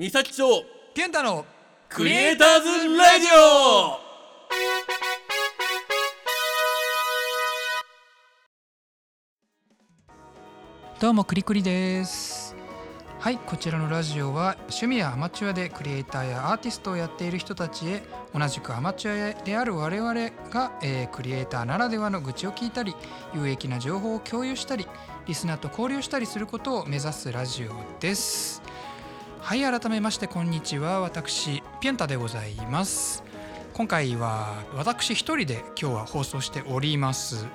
三崎町健太のクリエイターズラジオ。どうもクリクリです。はいこちらのラジオは趣味やアマチュアでクリエイターやアーティストをやっている人たちへ同じくアマチュアである我々が、えークリエイターならではの愚痴を聞いたり有益な情報を共有したりリスナーと交流したりすることを目指すラジオですはい改めましてこんにちは。私ピュンタでございます。今回は私一人で今日は放送しております。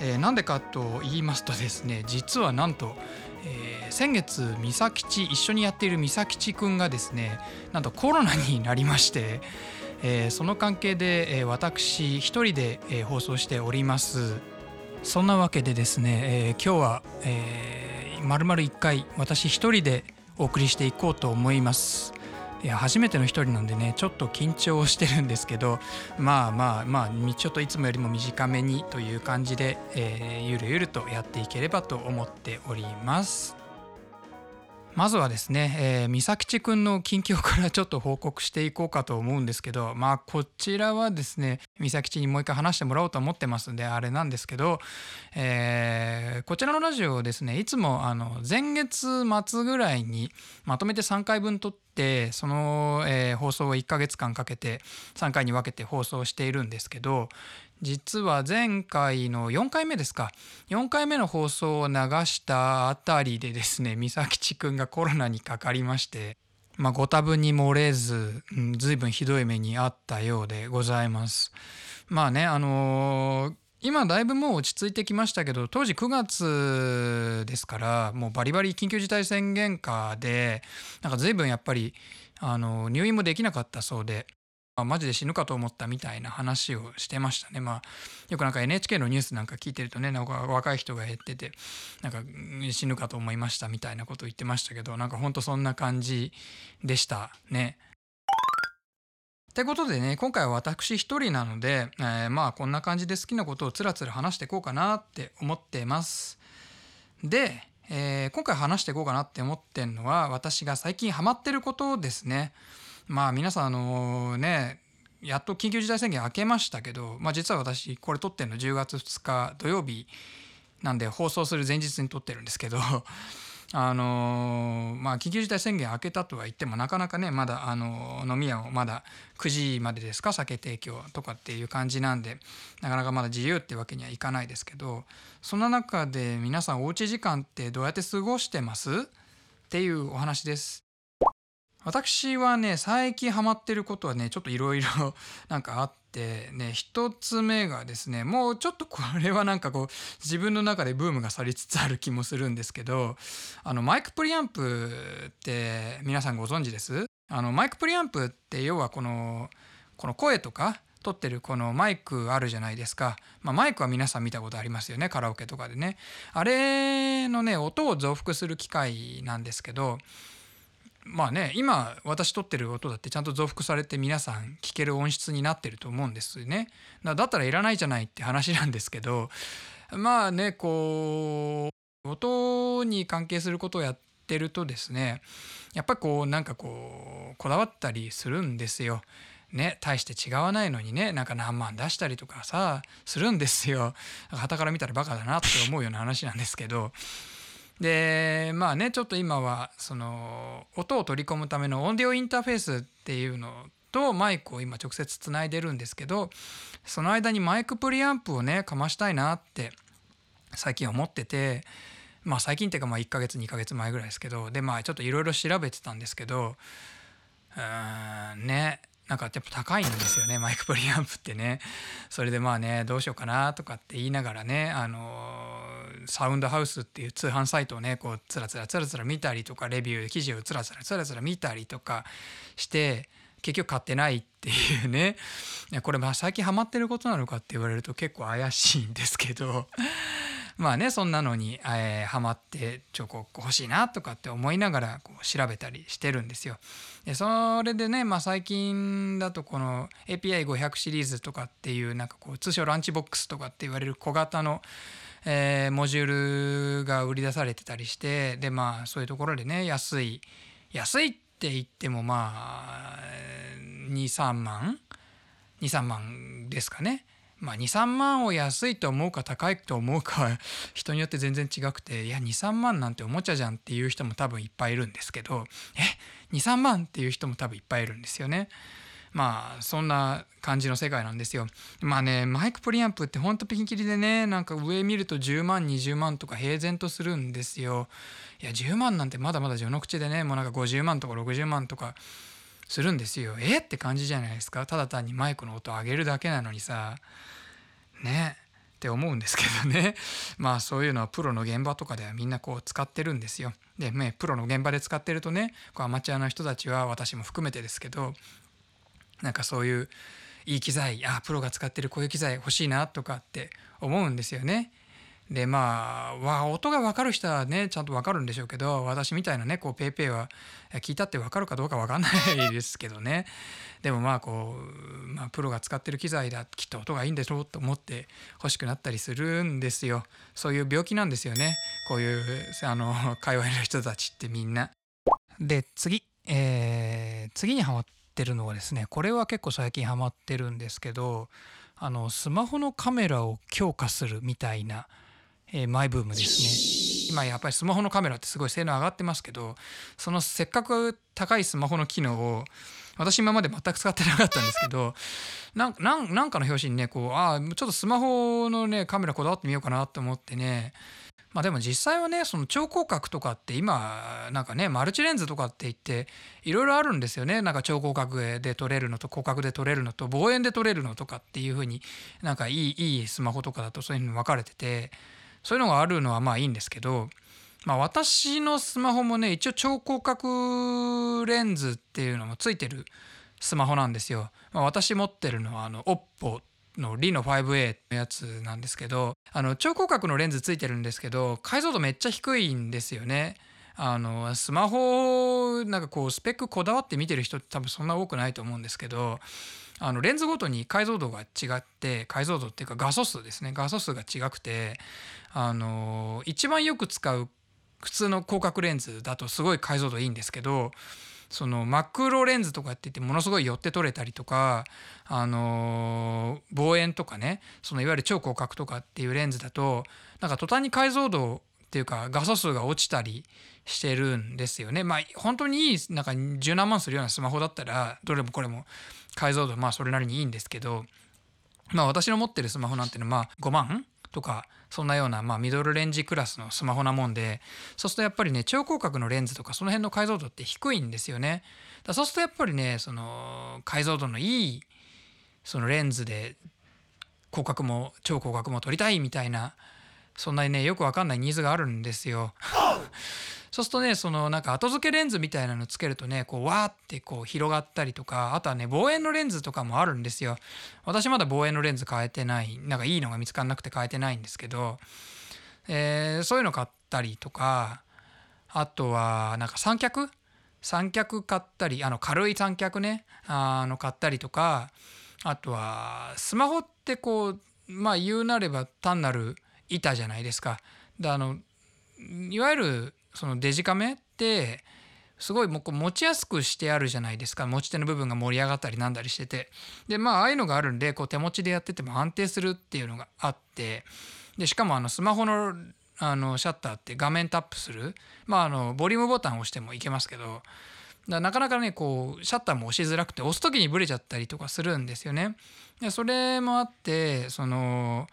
えーなんでかと言いますとですね実はなんと、えー先月美咲ち一緒にやっている美咲ちくんがですねなんとコロナになりまして、えーその関係で、えー私一人で、えー放送しております。そんなわけでですね、えー今日は、えー、丸々1回私一人でお送りしていこうと思いますいや初めての一人なんでねちょっと緊張してるんですけどまあまあまあちょっといつもよりも短めにという感じで、えーゆるゆるとやっていければと思っております。まずはですね、えー、美咲ちくんの近況からちょっと報告していこうかと思うんですけどまあこちらはですね美咲ちにもう一回話してもらおうと思ってますんであれなんですけど、えーこちらのラジオをですねいつもあの前月末ぐらいにまとめて3回分撮ってその、えー放送を1ヶ月間かけて3回に分けて放送しているんですけど実は前回の4回目ですか4回目の放送を流したあたりでですね美咲ちくんがコロナにかかりまして、まあ、ご多分に漏れず、うん、随分ひどい目にあったようでございます。まあねあのー今だいぶもう落ち着いてきましたけど当時9月ですからもうバリバリ緊急事態宣言下でなんか随分やっぱりあの入院もできなかったそうであマジで死ぬかと思ったみたいな話をしてましたね。まあよくなんか NHK のニュースなんか聞いてるとねなんか若い人が減っててなんか死ぬかと思いましたみたいなことを言ってましたけどなんかほんとそんな感じでしたね。ってことでね今回は私一人なので、えーまあこんな感じで好きなことをつらつら話していこうかなって思ってます。で、えー今回話していこうかなって思ってんのは私が最近ハマってることですね。まあ皆さんあのねやっと緊急事態宣言明けましたけど、まあ、実は私これ撮ってるの10月2日土曜日なんで放送する前日に撮ってるんですけど あのまあ緊急事態宣言明けたとは言ってもなかなかねまだあの飲み屋をまだ9時までですか酒提供とかっていう感じなんでなかなかまだ自由ってわけにはいかないですけどそんな中で皆さんおうち時間ってどうやって過ごしてます？っていうお話です。私はね最近ハマってることはねちょっといろいろなんかあってね一つ目がですねもうちょっとこれはなんかこう自分の中でブームが去りつつある気もするんですけどあのマイクプリアンプって皆さんご存知です？あのマイクプリアンプって要はこのこの声とか撮ってるこのマイクあるじゃないですか、まあ、マイクは皆さん見たことありますよねカラオケとかでね。あれのね音を増幅する機械なんですけどまあね今私撮ってる音だってちゃんと増幅されて皆さん聞ける音質になってると思うんですねだったらいらないじゃないって話なんですけどまあねこう音に関係することをやってるとですねやっぱりこうなんかこうこだわったりするんですよ。ね、大して違わないのにねなんか何万出したりとかさするんですよ。傍から見たらバカだなって思うような話なんですけどでまあねちょっと今はその音を取り込むためのオンディオインターフェースっていうのとマイクを今直接つないでるんですけどその間にマイクプリアンプをねかましたいなって最近思っててまあ最近っていうかまあ1ヶ月2ヶ月前ぐらいですけどでまあちょっといろいろ調べてたんですけどうーんねなんかやっぱ高いんですよねマイクプリアンプってね。それでまあねどうしようかなとかって言いながらねあのサウンドハウスっていう通販サイトをねこうつらつらつらつら見たりとかレビュー記事をつらつらつらつら見たりとかして結局買ってないっていうね。これまあ最近ハマってることなのかって言われると結構怪しいんですけど。まあねそんなのに、えーハマってちょこう欲しいなとかって思いながらこう調べたりしてるんですよ。でそれでね、まあ、最近だとこの API500 シリーズとかっていうなんかこう通称ランチボックスとかって言われる小型の、えーモジュールが売り出されてたりしてでまあそういうところでね安い安いってって言ってもまあ23万？23万ですかね。まあ、23万を安いと思うか高いと思うかは 人によって全然違くていや23万なんておもちゃじゃんっていう人も多分いっぱいいるんですけどえ23万っていう人も多分いっぱいいるんですよね。まあそんな感じの世界なんですよ。まあねマイクプリアンプってほんとピンキリでねなんか上見ると10万20万とか平然とするんですよ。いや10万なんてまだまだ序の口でねもうなんか50万とか60万とかするんですよ。えって感じじゃないですかただ単にマイクの音を上げるだけなのにさねって思うんですけどね まあそういうのはプロの現場とかではみんなこう使ってるんですよ。で、ね、プロの現場で使ってるとねこうアマチュアの人たちは私も含めてですけどなんかそういういい機材あプロが使ってるこういう機材欲しいなとかって思うんですよね。でまあわ音が分かる人はねちゃんと分かるんでしょうけど私みたいなねこう PayPay は聞いたって分かるかどうか分かんないですけどね。でもまあこう、まあ、プロが使ってる機材だきっと音がいいんでしょうと思って欲しくなったりするんですよ。そういう病気なんですよね。こういうあの界隈の人たちってみんな。で次、えー、次にハマってるのはですねこれは結構最近ハマってるんですけどあのスマホのカメラを強化するみたいなえー、マイブームですね。今やっぱりスマホのカメラってすごい性能上がってますけどそのせっかく高いスマホの機能を私今まで全く使ってなかったんですけど なんかの表紙にねこうああちょっとスマホのねカメラこだわってみようかなと思ってね。まあでも実際はねその超広角とかって今なんかねマルチレンズとかって言っていろいろあるんですよね。なんか超広角で撮れるのと広角で撮れるのと望遠で撮れるのとかっていう風になんかいいいいスマホとかだとそういうの分かれてて。そういうのがあるのはまあいいんですけど、まあ、私のスマホもね一応超広角レンズっていうのもついてるスマホなんですよ。まあ、私持ってるのはあの OPPO のリノ 5A のやつなんですけどあの超広角のレンズついてるんですけど解像度めっちゃ低いんですよね。あのスマホなんかこうスペックこだわって見てる人って多分そんな多くないと思うんですけどあのレンズごとに解像度が違って解像度っていうか画素数ですね。画素数が違くてあの一番よく使う普通の広角レンズだとすごい解像度いいんですけどそのマクロレンズとかって言ってものすごい寄って撮れたりとかあの望遠とかねそのいわゆる超広角とかっていうレンズだとなんか途端に解像度っていうか画素数が落ちたりしてるんですよね。まあ本当にいいなんか十何万するようなスマホだったらどれもこれも解像度まあそれなりにいいんですけどまあ私の持ってるスマホなんていうのはまあ5万とかそんなようなまあミドルレンジクラスのスマホなもんでそうするとやっぱりね超広角のレンズとかその辺の解像度って低いんですよね。だそうするとやっぱりねその解像度のいいそのレンズで広角も超広角も撮りたいみたいなそんなにねよくわかんないニーズがあるんですよ。そうするとねそのなんか後付けレンズみたいなのつけるとねこうわーってこう広がったりとかあとはね望遠のレンズとかもあるんですよ私まだ望遠のレンズ変えてないなんかいいのが見つからなくて変えてないんですけど、えー、そういうの買ったりとかあとはなんか三脚？三脚買ったりあの軽い三脚ねあの買ったりとかあとはスマホってこうまあ言うなれば単なる板じゃないですか。であのいわゆるそのデジカメってすごいもう持ちやすくしてあるじゃないですか。持ち手の部分が盛り上がったりなんだりしてて。でまあああいうのがあるんでこう手持ちでやってても安定するっていうのがあって。でしかもあのスマホのあのシャッターって画面タップする。まああのボリュームボタンを押してもいけますけど。だなかなかねこうシャッターも押しづらくて押す時にブレちゃったりとかするんですよね。でそれもあってその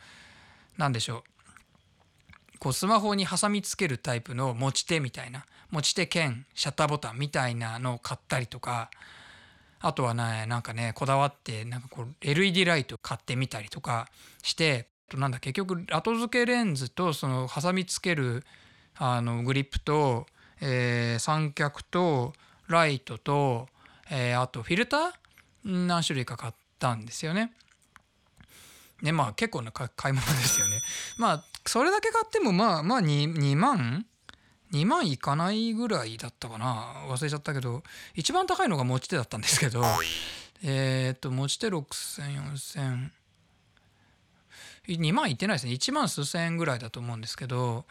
何でしょう。こうスマホに挟みつけるタイプの持ち手みたいな持ち手兼シャッターボタンみたいなのを買ったりとかあとはねなんかねこだわってなんかこう LED ライト買ってみたりとかしてなんだ結局後付けレンズとその挟みつけるあのグリップと、えー、三脚とライトと、えー、あとフィルター何種類か買ったんですよね。ねまあ結構な買い物ですよね。まあそれだけ買ってもまあまあ 2, 2万2万いかないぐらいだったかな。忘れちゃったけど一番高いのが持ち手だったんですけどえっと持ち手60004000 2万いってないですね。1万数千円ぐらいだと思うんですけど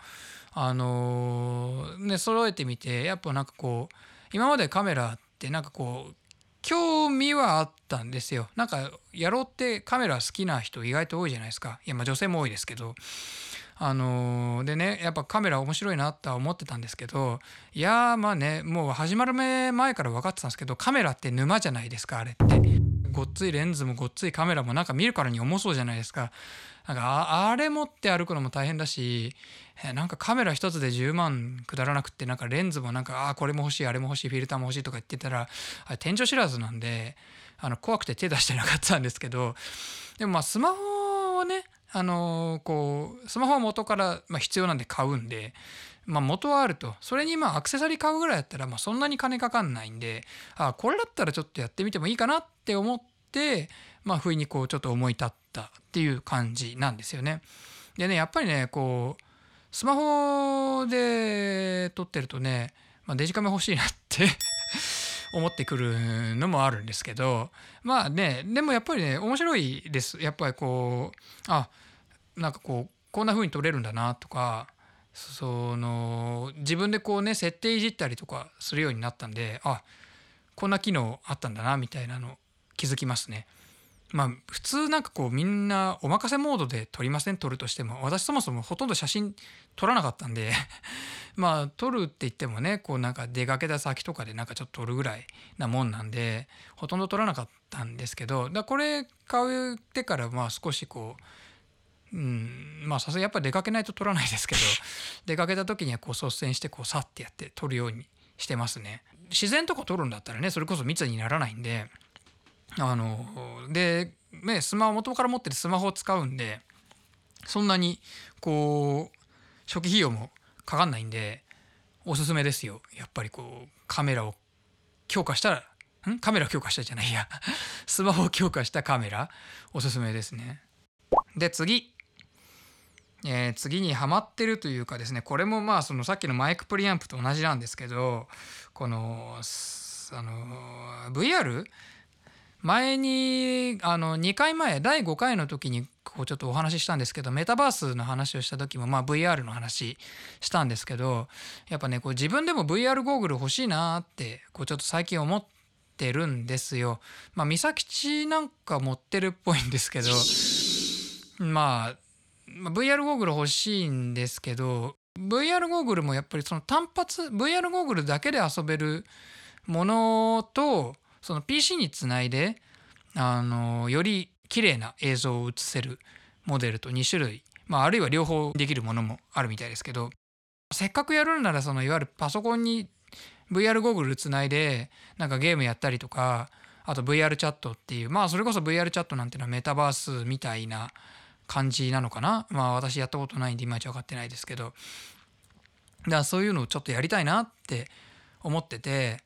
あのー、ね揃えてみてやっぱなんかこう今までカメラってなんかこう興味はあったんですよ。なんかやろうってカメラ好きな人意外と多いじゃないですか。いやまあ女性も多いですけど。あのでねやっぱカメラ面白いなとは思ってたんですけどいやまあねもう始まる前から分かってたんですけどカメラって沼じゃないですかあれって。ごっついレンズもごっついカメラもなんか見るからに重そうじゃないですか。なんかああれ持って歩くのも大変だしえなんかカメラ一つで10万くだらなくってなんかレンズもなんかあこれも欲しいあれも欲しいフィルターも欲しいとか言ってたらあれ天井知らずなんであの怖くて手出してなかったんですけどでもまあスマホをねあのこうスマホは元から、ま、必要なんで買うんで、まあ、元はあるとそれにまあアクセサリー買うぐらいだったらまそんなに金かかんないんであこれだったらちょっとやってみてもいいかなって思ってまあ不意にこうちょっと思い立ったっていう感じなんですよね。でねやっぱりねこうスマホで撮ってるとね、まあ、デジカメ欲しいなって 思ってくるのもあるんですけどまあねでもやっぱりね面白いですやっぱりこうあなんかこうこんな風に撮れるんだなとかその自分でこうね設定いじったりとかするようになったんであこんな機能あったんだなみたいなの気づきますね。まあ普通なんかこうみんなお任せモードで撮りません？撮るとしても私そもそもほとんど写真撮らなかったんで まあ撮るって言ってもねこうなんか出かけた先とかでなんかちょっと撮るぐらいなもんなんでほとんど撮らなかったんですけどだこれ買ってからまあ少しこううん。まあさすがにやっぱり出かけないと撮らないですけど 出かけた時にはこう率先してこうさってやって撮るようにしてますね。自然とか撮るんだったらねそれこそ密にならないんであので、ね、スマホ元から持ってるスマホを使うんでそんなにこう初期費用もかかんないんでおすすめですよ。やっぱりこうカメラを強化したらん？カメラを強化したじゃないや。スマホを強化したカメラおすすめですね。で次えー次にハマってるというかですねこれもまあそのさっきのマイクプリアンプと同じなんですけどこのあの VR 前にあの2回前第5回の時にこうちょっとお話ししたんですけどメタバースの話をした時もまあ VR の話したんですけどやっぱねこう自分でも VR ゴーグル欲しいなってこうちょっと最近思ってるんですよ。まあ美咲ちなんか持ってるっぽいんですけどまあまあ VR ゴーグル欲しいんですけど VR ゴーグルもやっぱりその単発 VR ゴーグルだけで遊べるものとその PC につないであのより綺麗な映像を映せるモデルと2種類、まあ、あるいは両方できるものもあるみたいですけどせっかくやるんならそのいわゆるパソコンに VR ゴーグルつないでなんかゲームやったりとかあと VR チャットっていうまあそれこそ VR チャットなんていうのはメタバースみたいな感じなのかな？まあ私やったことないんでいまいち分かってないですけど。だからそういうのをちょっとやりたいなって思ってて。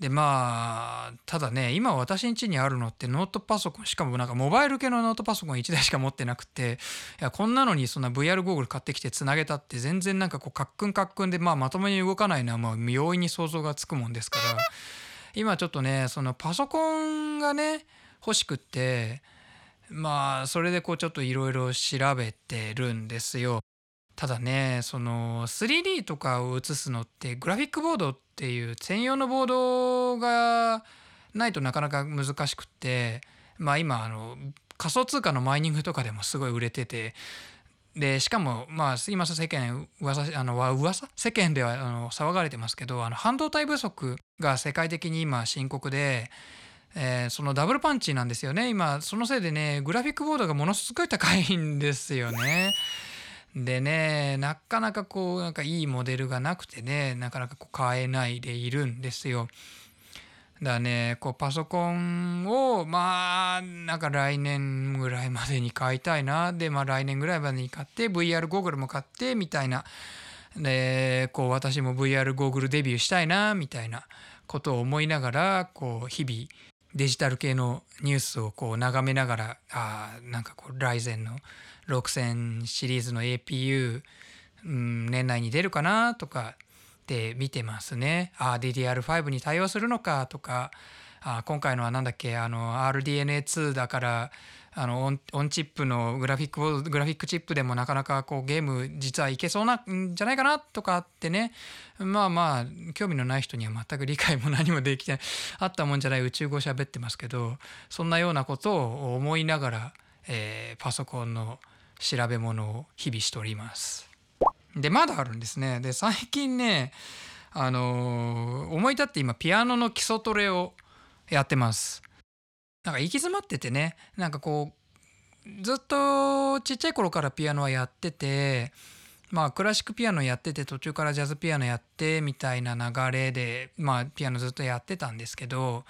でまあただね今私ん家にあるのってノートパソコンしかもなんかモバイル系のノートパソコン1台しか持ってなくて。いやこんなのにそんな VR ゴーグル買ってきてつなげたって全然なんかこうカックンカックンで、まあ、まともに動かないのはまあ容易に想像がつくもんですから。今ちょっとねそのパソコンがね欲しくってまあそれでこうちょっといろいろ調べてるんですよ。ただねその 3D とかを映すのってグラフィックボードっていう専用のボードがないとなかなか難しくってまあ今あの仮想通貨のマイニングとかでもすごい売れててでしかもまあ今世間噂あの噂？世間ではあの騒がれてますけどあの半導体不足が世界的に今深刻で。えーそのダブルパンチなんですよね今そのせいでねグラフィックボードがものすごい高いんですよね。でねなかなかこうなんかいいモデルがなくてねなかなかこう買えないでいるんですよ。だからねこうパソコンをまあなんか来年ぐらいまでに買いたいなでまあ来年ぐらいまでに買って VR ゴーグルも買ってみたいなでこう私も VR ゴーグルデビューしたいなみたいなことを思いながらこう日々デジタル系のニュースをこう眺めながらあなんかこうライゼンの6000シリーズの APU、うん、年内に出るかなとかって見てますね。あ DDR5 に対応するのかとかあ今回のは何だっけ？あの RDNA2 だからあのオンオンチップのグラフィックボードグラフィックチップでもなかなかこうゲーム実はいけそうなんじゃないかなとかってねまあまあ興味のない人には全く理解も何もできてあったもんじゃない宇宙語喋ってますけどそんなようなことを思いながら、えー、パソコンの調べ物を日々しております。でまだあるんですね。で最近ねあのー、思い立って今ピアノの基礎トレをやってます。なんか行き詰まっててねなんかこうずっとちっちゃい頃からピアノはやっててまあクラシックピアノやってて途中からジャズピアノやってみたいな流れでまあピアノずっとやってたんですけど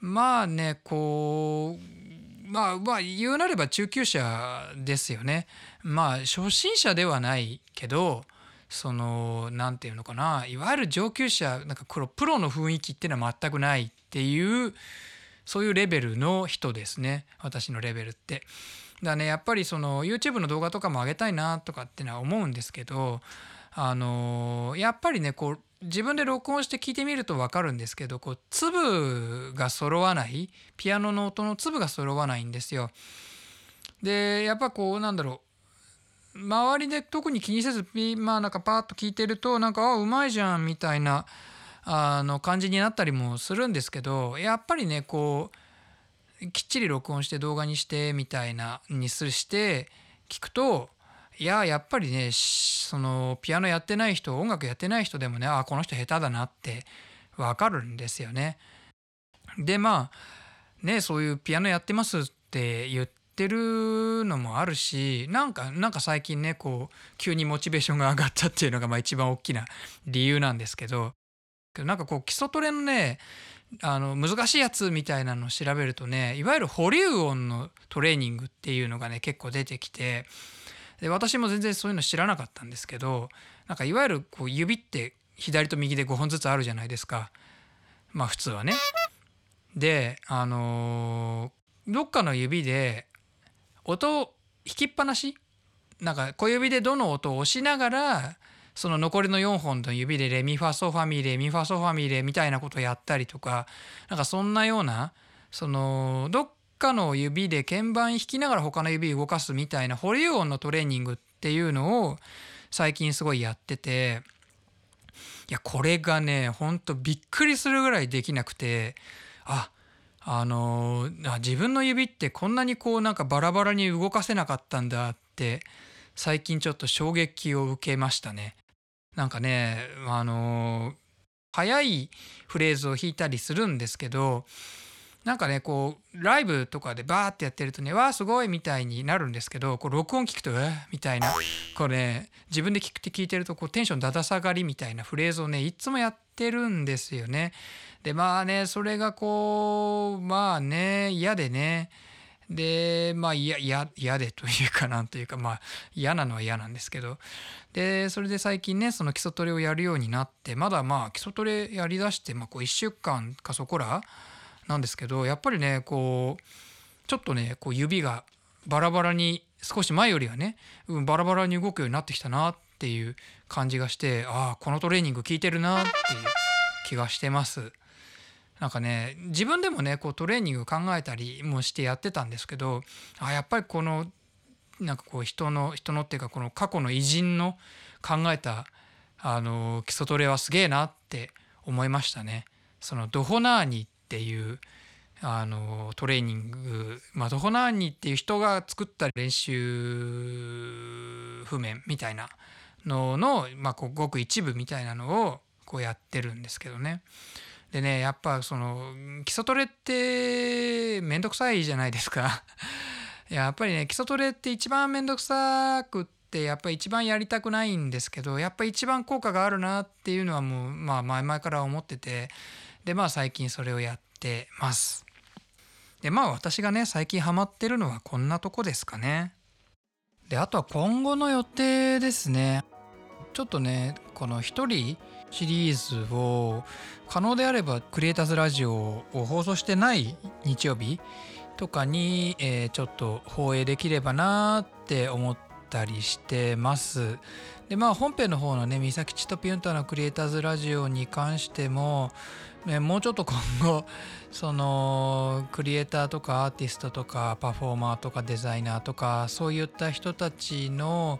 まあねこうまあまあ言うなれば中級者ですよね。まあ初心者ではないけどその何て言うのかないわゆる上級者なんかプロの雰囲気っていうのは全くないっていうそういうレベルの人ですね私のレベルって。だねやっぱりその YouTube の動画とかも上げたいなとかってのは思うんですけどあのやっぱりねこう自分で録音して聞いてみると分かるんですけどこう粒が揃わないピアノの音の粒が揃わないんですよ。でやっぱこうなんだろう周りで特に気にせずまあなんかパッと聞いてるとなんかあうまいじゃんみたいなあの感じになったりもするんですけどやっぱりねこうきっちり録音して動画にしてみたいなにすして聞くといややっぱりねそのピアノやってない人音楽やってない人でもねあこの人下手だなってわかるんですよね。でまあねそういうピアノやってますって言ってるのもあるしなんかなんか最近ねこう急にモチベーションが上がったっていうのがまあ一番大きな理由なんですけどなんかこう基礎トレのねあの難しいやつみたいなのを調べるとねいわゆる保留音のトレーニングっていうのがね結構出てきてで私も全然そういうの知らなかったんですけどなんかいわゆるこう指って左と右で5本ずつあるじゃないですかまあ普通はね。であのー、どっかの指で音を弾きっぱなし？なんか小指でどの音を押しながらその残りの4本の指でレミファソファミレミファソファミレみたいなことをやったりとかなんかそんなようなそのどっかの指で鍵盤弾きながら他の指動かすみたいな保留音のトレーニングっていうのを最近すごいやってていやこれがねほんとびっくりするぐらいできなくてあっあの、自分の指ってこんなにこうなんかバラバラに動かせなかったんだって最近ちょっと衝撃を受けましたね。なんかねあの速いフレーズを弾いたりするんですけどなんかねこうライブとかでバーってやってるとね「わあすごい!」みたいになるんですけどこう録音聞くと「えみたいなこれ、ね、自分で聞くって聞いてるとこうテンションだだ下がりみたいなフレーズをねいつもやってるんですよね。でまあねそれがこうまあね嫌でねでまあ嫌でというかなんというかまあ嫌なのは嫌なんですけどでそれで最近ねその基礎トレをやるようになってまだまあ基礎トレやりだして、まあ、こう1週間かそこらなんですけどやっぱりねこうちょっとねこう指がバラバラに少し前よりはね、うん、バラバラに動くようになってきたなっていう感じがしてああこのトレーニング効いてるなっていう気がしてます。なんかね自分でもねこうトレーニング考えたりもしてやってたんですけどあやっぱりこのなんかこう人の人のっていうかこの過去の偉人の考えたあの基礎トレはすげえなって思いましたね。そのドホナーニっていうあのトレーニング、まあ、ドホナーニっていう人が作った練習譜面みたいなのの、まあ、こうごく一部みたいなのをこうやってるんですけどね。でねやっぱその基礎トレってめんどくさいじゃないですか やっぱりね基礎トレって一番めんどくさくってやっぱり一番やりたくないんですけどやっぱり一番効果があるなっていうのはもうまあ前々から思っててでまあ最近それをやってます。でまあ私がね最近ハマってるのはこんなとこですかね。であとは今後の予定ですね。ちょっとねこの一人シリーズを可能であればクリエイターズラジオを放送してない日曜日とかに、えー、ちょっと放映できればなって思ったりしてます。でまあ本編の方のね「三崎千とピュンタのクリエイターズラジオ」に関してもね、もうちょっと今後 そのクリエイターとかアーティストとかパフォーマーとかデザイナーとかそういった人たちの、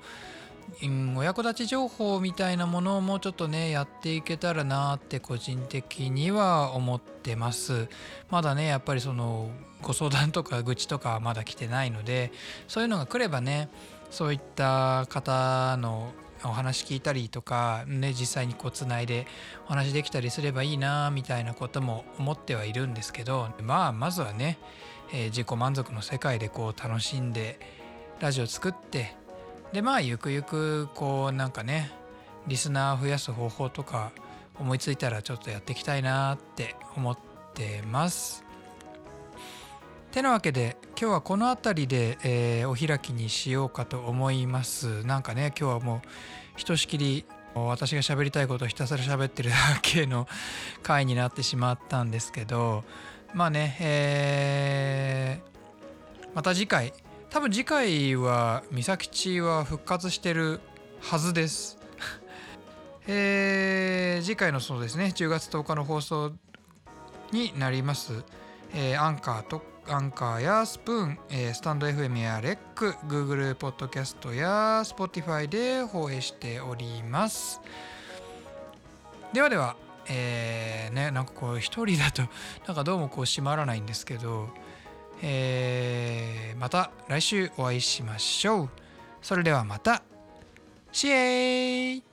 お役立ち情報みたいなものをもうちょっとねやっていけたらなって個人的には思ってます。まだねやっぱりそのご相談とか愚痴とかはまだ来てないのでそういうのが来ればねそういった方のお話聞いたりとか、ね、実際にこうつないでお話できたりすればいいなみたいなことも思ってはいるんですけどまあまずはね、えー自己満足の世界でこう楽しんでラジオ作ってでまあゆくゆくこうなんかねリスナー増やす方法とか思いついたらちょっとやっていきたいなって思ってます。てなわけで今日はこの辺りで、えーお開きにしようかと思いますなんかね今日はもうひとしきり私が喋りたいことをひたすら喋ってるだけの回になってしまったんですけどまあねえーまた次回多分次回は美咲吉は復活してるはずです。えー次回のそうですね。10月10日の放送になります、えーアンカーとアンカーやスプーン、えースタンド FM やレック Google ポッドキャストや Spotify で放映しております。ではではえーねなんかこう一人だとなんかどうもこう閉まらないんですけどえーまた来週お会いしましょう。それではまた。シエーイ。